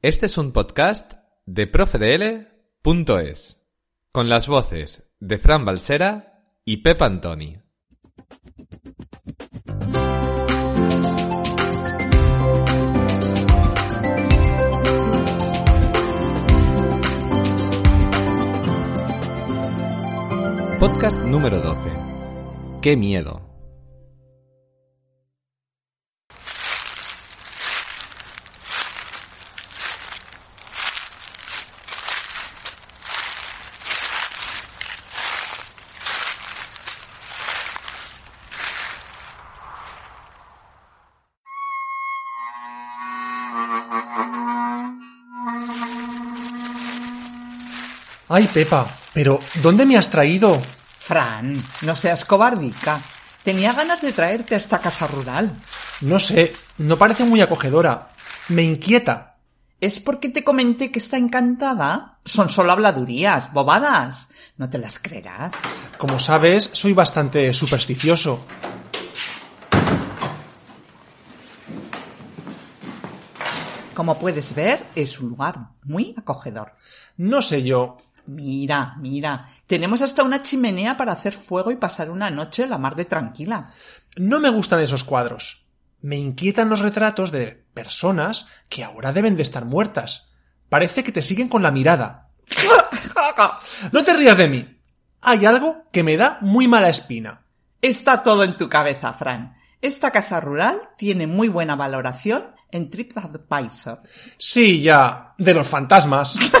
este es un podcast de profedl.es, con las voces de Fran Balsera y Pep Antoni. Podcast número 12. ¡Qué miedo! Ay, Pepa, pero ¿dónde me has traído? Fran, no seas cobardica. Tenía ganas de traerte a esta casa rural. No sé, no parece muy acogedora. Me inquieta. ¿Es porque te comenté que está encantada? Son solo habladurías, bobadas. No te las creerás. Como sabes, soy bastante supersticioso. Como puedes ver, es un lugar muy acogedor. No sé yo. Mira, mira, tenemos hasta una chimenea para hacer fuego y pasar una noche la mar de tranquila. No me gustan esos cuadros. Me inquietan los retratos de personas que ahora deben de estar muertas. Parece que te siguen con la mirada. no te rías de mí. Hay algo que me da muy mala espina. Está todo en tu cabeza, Fran. Esta casa rural tiene muy buena valoración en TripAdvisor. Sí, ya, de los fantasmas.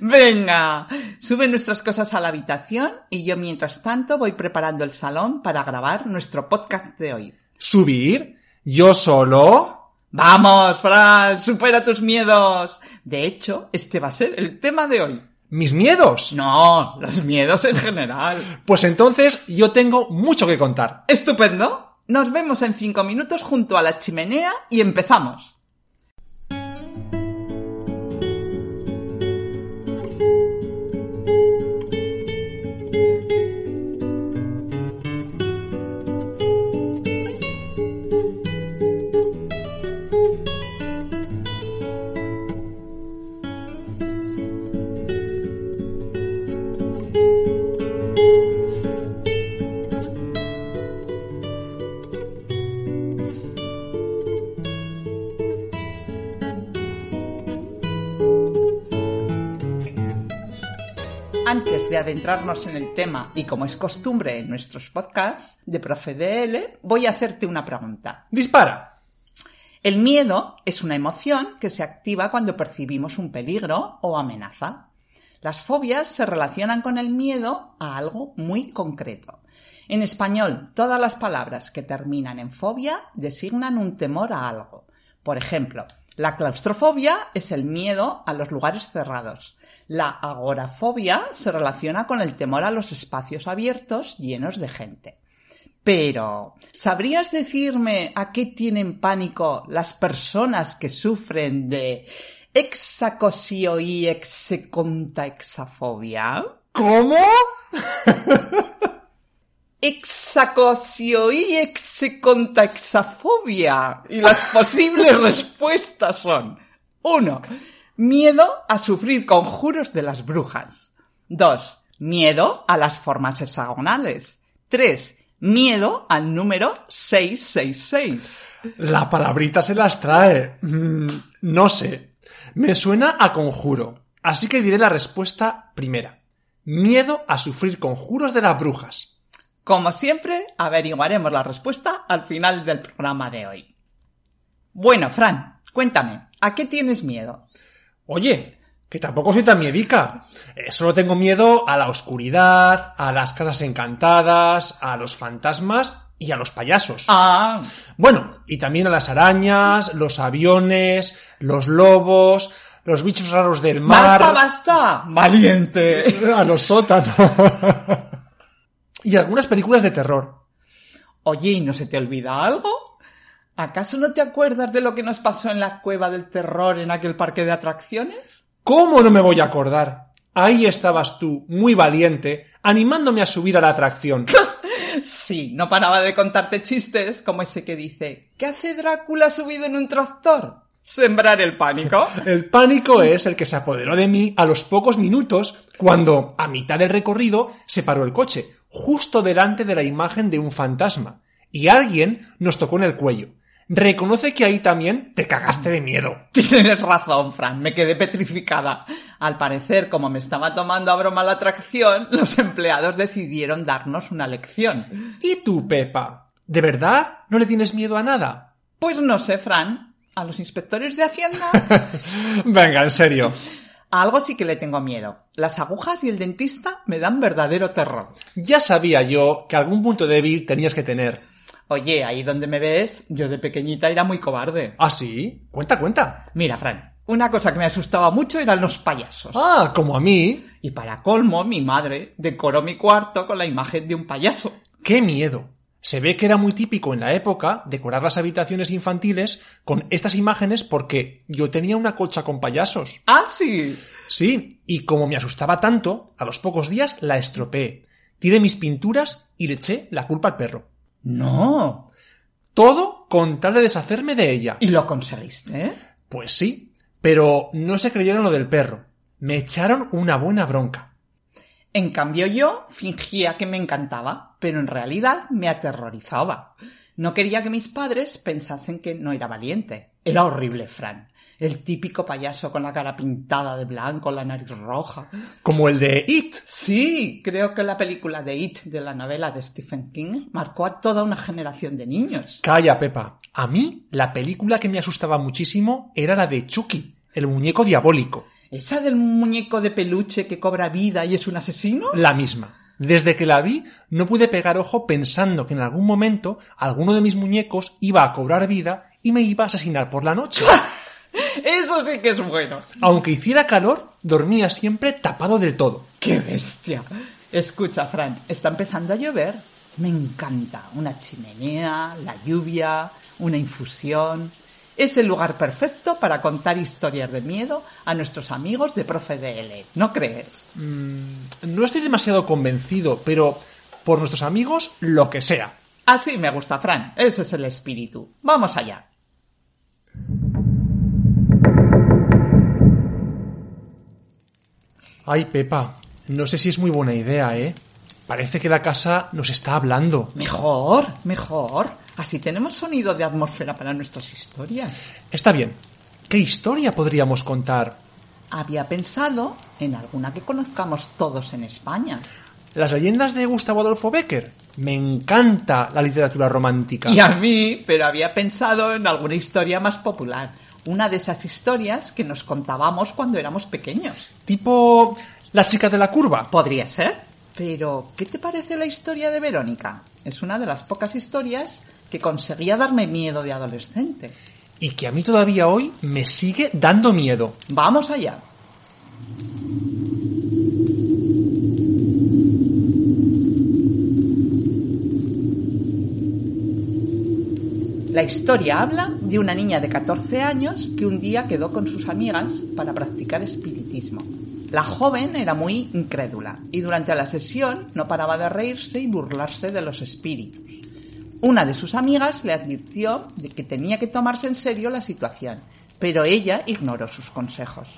Venga, sube nuestras cosas a la habitación y yo mientras tanto voy preparando el salón para grabar nuestro podcast de hoy. ¿Subir? ¿Yo solo? Vamos, Fran, supera tus miedos. De hecho, este va a ser el tema de hoy. ¿Mis miedos? No, los miedos en general. Pues entonces yo tengo mucho que contar. Estupendo. Nos vemos en cinco minutos junto a la chimenea y empezamos. Adentrarnos en el tema, y como es costumbre en nuestros podcasts de ProfeDL, voy a hacerte una pregunta. Dispara. El miedo es una emoción que se activa cuando percibimos un peligro o amenaza. Las fobias se relacionan con el miedo a algo muy concreto. En español, todas las palabras que terminan en fobia designan un temor a algo. Por ejemplo, la claustrofobia es el miedo a los lugares cerrados. La agorafobia se relaciona con el temor a los espacios abiertos llenos de gente. Pero, ¿sabrías decirme a qué tienen pánico las personas que sufren de exacosio y exafobia? ¿Cómo? Exacosio y exafobia. Y las posibles respuestas son 1. Miedo a sufrir conjuros de las brujas. 2. Miedo a las formas hexagonales. 3. Miedo al número 666. La palabrita se las trae. Mm, no sé. Me suena a conjuro. Así que diré la respuesta primera. Miedo a sufrir conjuros de las brujas. Como siempre, averiguaremos la respuesta al final del programa de hoy. Bueno, Fran, cuéntame, ¿a qué tienes miedo? Oye, que tampoco soy tan miedica. Eh, solo tengo miedo a la oscuridad, a las casas encantadas, a los fantasmas y a los payasos. Ah, Bueno, y también a las arañas, los aviones, los lobos, los bichos raros del mar. basta, basta. Valiente. A los sótanos. y algunas películas de terror. Oye, ¿y no se te olvida algo? ¿Acaso no te acuerdas de lo que nos pasó en la cueva del terror en aquel parque de atracciones? ¿Cómo no me voy a acordar? Ahí estabas tú, muy valiente, animándome a subir a la atracción. Sí, no paraba de contarte chistes como ese que dice ¿Qué hace Drácula subido en un tractor? Sembrar el pánico. El pánico es el que se apoderó de mí a los pocos minutos cuando, a mitad del recorrido, se paró el coche, justo delante de la imagen de un fantasma, y alguien nos tocó en el cuello. Reconoce que ahí también te cagaste de miedo. Tienes razón, Fran, me quedé petrificada. Al parecer, como me estaba tomando a broma la atracción, los empleados decidieron darnos una lección. ¿Y tú, Pepa? ¿De verdad no le tienes miedo a nada? Pues no sé, Fran, a los inspectores de Hacienda Venga, en serio. A algo sí que le tengo miedo. Las agujas y el dentista me dan verdadero terror. Ya sabía yo que algún punto débil tenías que tener. Oye, ahí donde me ves, yo de pequeñita era muy cobarde. ¿Ah, sí? Cuenta, cuenta. Mira, Fran, una cosa que me asustaba mucho eran los payasos. Ah, como a mí. Y para colmo, mi madre decoró mi cuarto con la imagen de un payaso. ¡Qué miedo! Se ve que era muy típico en la época decorar las habitaciones infantiles con estas imágenes porque yo tenía una colcha con payasos. ¡Ah, sí! Sí, y como me asustaba tanto, a los pocos días la estropeé. Tiré mis pinturas y le eché la culpa al perro. No. Todo con tal de deshacerme de ella. ¿Y lo conseguiste? eh? Pues sí, pero no se creyeron lo del perro. Me echaron una buena bronca. En cambio yo fingía que me encantaba, pero en realidad me aterrorizaba. No quería que mis padres pensasen que no era valiente. Era horrible, Fran. El típico payaso con la cara pintada de blanco, la nariz roja. Como el de It. Sí, creo que la película de It de la novela de Stephen King marcó a toda una generación de niños. Calla, Pepa. A mí, la película que me asustaba muchísimo era la de Chucky, el muñeco diabólico. ¿Esa del muñeco de peluche que cobra vida y es un asesino? La misma. Desde que la vi, no pude pegar ojo pensando que en algún momento alguno de mis muñecos iba a cobrar vida y me iba a asesinar por la noche. Eso sí que es bueno. Aunque hiciera calor, dormía siempre tapado del todo. ¡Qué bestia! Escucha, Fran, está empezando a llover. Me encanta. Una chimenea, la lluvia, una infusión. Es el lugar perfecto para contar historias de miedo a nuestros amigos de Profe DL. ¿No crees? Mm, no estoy demasiado convencido, pero por nuestros amigos, lo que sea. Así me gusta, Fran. Ese es el espíritu. Vamos allá. Ay, Pepa, no sé si es muy buena idea, ¿eh? Parece que la casa nos está hablando. Mejor, mejor. Así tenemos sonido de atmósfera para nuestras historias. Está bien. ¿Qué historia podríamos contar? Había pensado en alguna que conozcamos todos en España. Las leyendas de Gustavo Adolfo Becker. Me encanta la literatura romántica. Y a mí, pero había pensado en alguna historia más popular. Una de esas historias que nos contábamos cuando éramos pequeños. Tipo la chica de la curva. Podría ser. Pero, ¿qué te parece la historia de Verónica? Es una de las pocas historias que conseguía darme miedo de adolescente. Y que a mí todavía hoy me sigue dando miedo. Vamos allá. La historia habla de una niña de 14 años que un día quedó con sus amigas para practicar espiritismo. La joven era muy incrédula y durante la sesión no paraba de reírse y burlarse de los espíritus. Una de sus amigas le advirtió de que tenía que tomarse en serio la situación, pero ella ignoró sus consejos.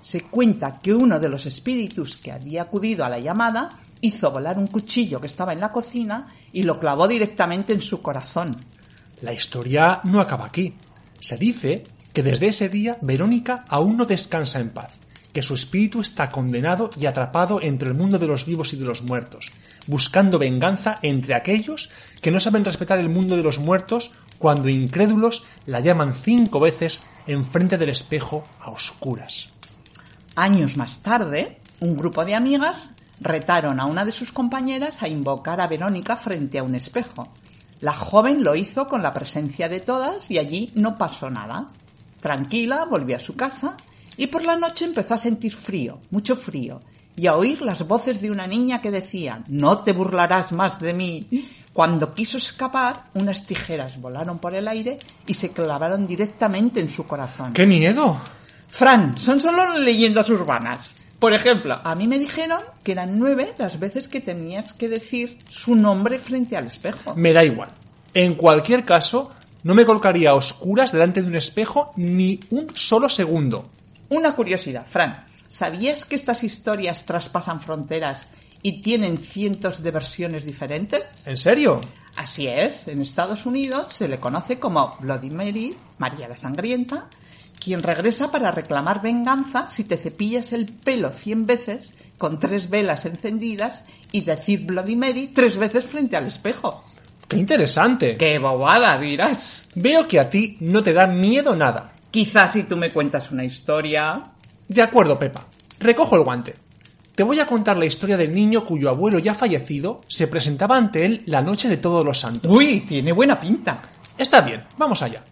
Se cuenta que uno de los espíritus que había acudido a la llamada hizo volar un cuchillo que estaba en la cocina y lo clavó directamente en su corazón. La historia no acaba aquí. Se dice que desde ese día Verónica aún no descansa en paz, que su espíritu está condenado y atrapado entre el mundo de los vivos y de los muertos, buscando venganza entre aquellos que no saben respetar el mundo de los muertos cuando incrédulos la llaman cinco veces enfrente del espejo a oscuras. Años más tarde, un grupo de amigas retaron a una de sus compañeras a invocar a Verónica frente a un espejo. La joven lo hizo con la presencia de todas y allí no pasó nada. Tranquila, volvió a su casa y por la noche empezó a sentir frío, mucho frío, y a oír las voces de una niña que decía No te burlarás más de mí. Cuando quiso escapar, unas tijeras volaron por el aire y se clavaron directamente en su corazón. ¡Qué miedo! Fran, son solo leyendas urbanas. Por ejemplo, a mí me dijeron que eran nueve las veces que tenías que decir su nombre frente al espejo. Me da igual. En cualquier caso, no me colocaría a oscuras delante de un espejo ni un solo segundo. Una curiosidad, Fran. ¿Sabías que estas historias traspasan fronteras y tienen cientos de versiones diferentes? ¿En serio? Así es, en Estados Unidos se le conoce como Bloody Mary, María la Sangrienta, quien regresa para reclamar venganza si te cepillas el pelo cien veces con tres velas encendidas y decir Bloody Mary tres veces frente al espejo. ¡Qué interesante! ¡Qué bobada, dirás! Veo que a ti no te da miedo nada. Quizás si tú me cuentas una historia... De acuerdo, Pepa. Recojo el guante. Te voy a contar la historia del niño cuyo abuelo ya fallecido se presentaba ante él la noche de todos los santos. Uy, tiene buena pinta. Está bien, vamos allá.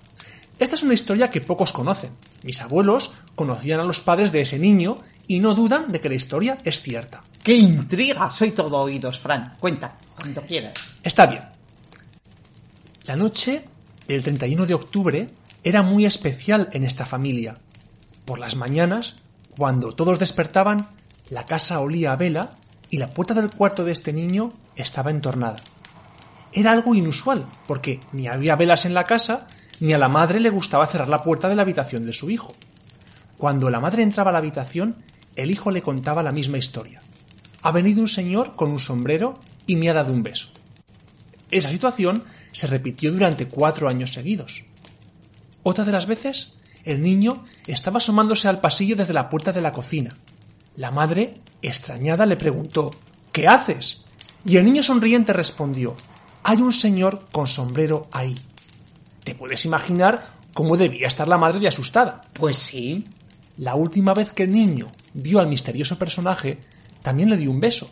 Esta es una historia que pocos conocen. Mis abuelos conocían a los padres de ese niño y no dudan de que la historia es cierta. ¡Qué intriga! Soy todo oídos, Fran. Cuenta, cuando quieras. Está bien. La noche del 31 de octubre era muy especial en esta familia. Por las mañanas, cuando todos despertaban, la casa olía a vela y la puerta del cuarto de este niño estaba entornada. Era algo inusual, porque ni había velas en la casa, ni a la madre le gustaba cerrar la puerta de la habitación de su hijo. Cuando la madre entraba a la habitación, el hijo le contaba la misma historia. Ha venido un señor con un sombrero y me ha dado un beso. Esa situación se repitió durante cuatro años seguidos. Otra de las veces, el niño estaba asomándose al pasillo desde la puerta de la cocina. La madre, extrañada, le preguntó ¿Qué haces? Y el niño sonriente respondió Hay un señor con sombrero ahí. Te puedes imaginar cómo debía estar la madre de asustada. Pues sí. La última vez que el niño vio al misterioso personaje, también le dio un beso,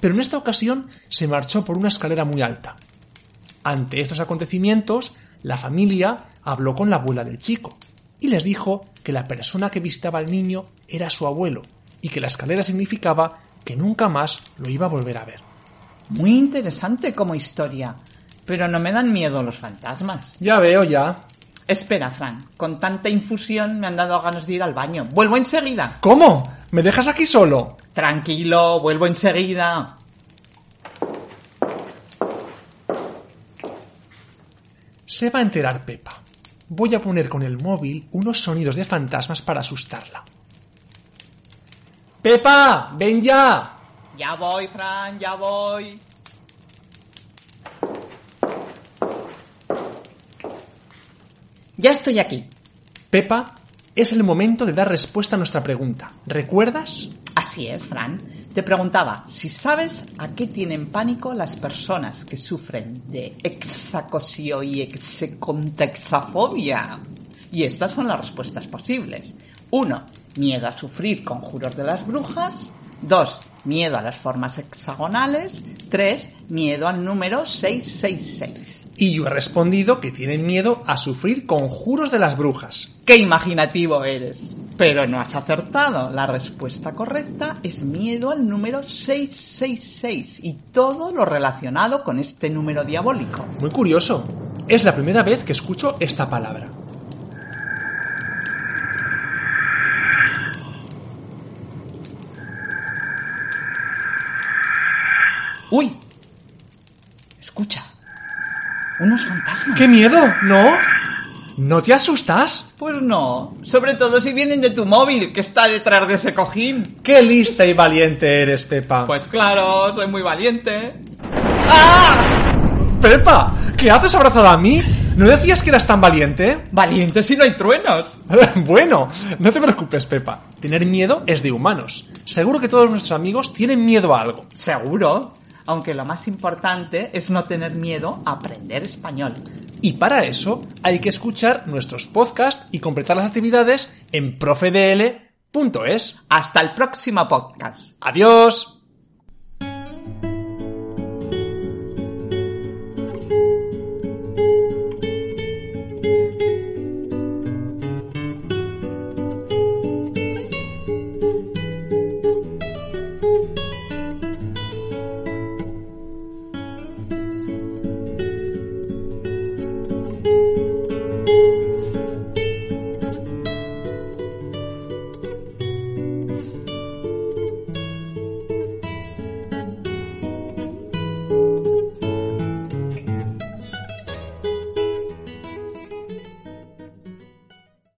pero en esta ocasión se marchó por una escalera muy alta. Ante estos acontecimientos, la familia habló con la abuela del chico y les dijo que la persona que visitaba al niño era su abuelo y que la escalera significaba que nunca más lo iba a volver a ver. Muy interesante como historia, pero no me dan miedo los fantasmas. Ya veo, ya. Espera, Fran, con tanta infusión me han dado ganas de ir al baño. Vuelvo enseguida. ¿Cómo? ¿Me dejas aquí solo? Tranquilo, vuelvo enseguida. Se va a enterar Pepa. Voy a poner con el móvil unos sonidos de fantasmas para asustarla. ¡Pepa! ¡Ven ya! Ya voy, Fran, ya voy. Ya estoy aquí. Pepa, es el momento de dar respuesta a nuestra pregunta. ¿Recuerdas? Así es, Fran. Te preguntaba si sabes a qué tienen pánico las personas que sufren de exacosio y execontexafobia. Y estas son las respuestas posibles. 1. Miedo a sufrir conjuros de las brujas. 2. Miedo a las formas hexagonales. 3. Miedo al número 666. Y yo he respondido que tienen miedo a sufrir conjuros de las brujas. ¡Qué imaginativo eres! Pero no has acertado. La respuesta correcta es miedo al número 666 y todo lo relacionado con este número diabólico. Muy curioso. Es la primera vez que escucho esta palabra. ¡Uy! Escucha. Unos fantasmas. ¡Qué miedo! ¿No? ¿No te asustas? Pues no. Sobre todo si vienen de tu móvil, que está detrás de ese cojín. ¡Qué lista y valiente eres, Pepa! Pues claro, soy muy valiente. ¡Ah! ¡Pepa! ¿Qué haces abrazada a mí? ¿No decías que eras tan valiente? Valiente si no hay truenos. bueno, no te preocupes, Pepa. Tener miedo es de humanos. Seguro que todos nuestros amigos tienen miedo a algo. Seguro. Aunque lo más importante es no tener miedo a aprender español. Y para eso hay que escuchar nuestros podcasts y completar las actividades en profedl.es. Hasta el próximo podcast. Adiós.